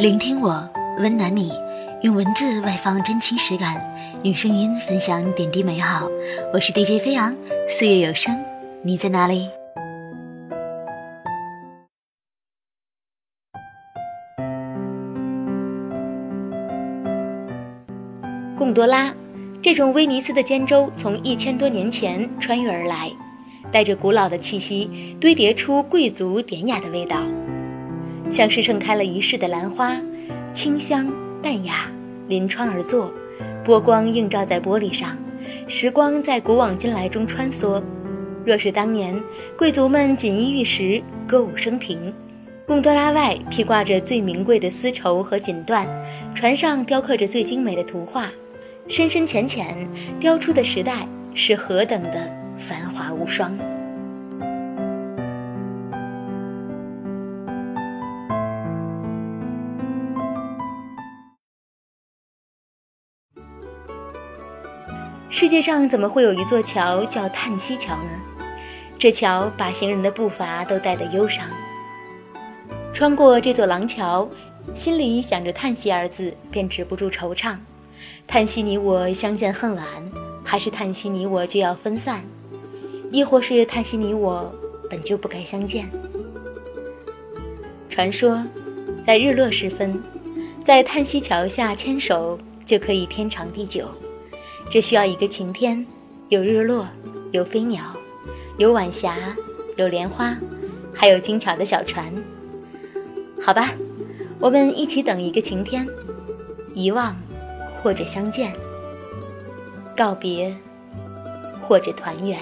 聆听我，温暖你，用文字外放真情实感，用声音分享点滴美好。我是 DJ 飞扬，岁月有声，你在哪里？贡多拉，这种威尼斯的尖舟从一千多年前穿越而来，带着古老的气息，堆叠出贵族典雅的味道。像是盛开了一世的兰花，清香淡雅，临窗而坐，波光映照在玻璃上，时光在古往今来中穿梭。若是当年贵族们锦衣玉食，歌舞升平，贡多拉外披挂着最名贵的丝绸和锦缎，船上雕刻着最精美的图画，深深浅浅雕出的时代是何等的繁华无双。世界上怎么会有一座桥叫叹息桥呢？这桥把行人的步伐都带得忧伤。穿过这座廊桥，心里想着“叹息”二字，便止不住惆怅。叹息你我相见恨晚，还是叹息你我就要分散，亦或是叹息你我本就不该相见？传说，在日落时分，在叹息桥下牵手，就可以天长地久。这需要一个晴天，有日落，有飞鸟，有晚霞，有莲花，还有精巧的小船。好吧，我们一起等一个晴天，遗忘，或者相见，告别，或者团圆。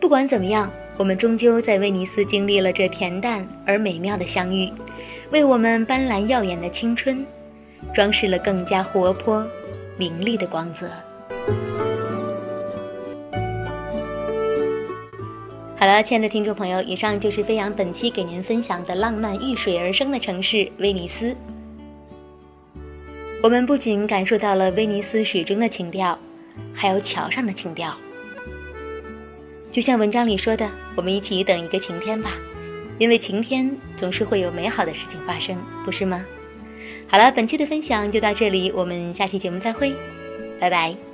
不管怎么样，我们终究在威尼斯经历了这恬淡而美妙的相遇，为我们斑斓耀眼的青春，装饰了更加活泼。明丽的光泽。好了，亲爱的听众朋友，以上就是飞扬本期给您分享的浪漫遇水而生的城市威尼斯。我们不仅感受到了威尼斯水中的情调，还有桥上的情调。就像文章里说的，我们一起等一个晴天吧，因为晴天总是会有美好的事情发生，不是吗？好了，本期的分享就到这里，我们下期节目再会，拜拜。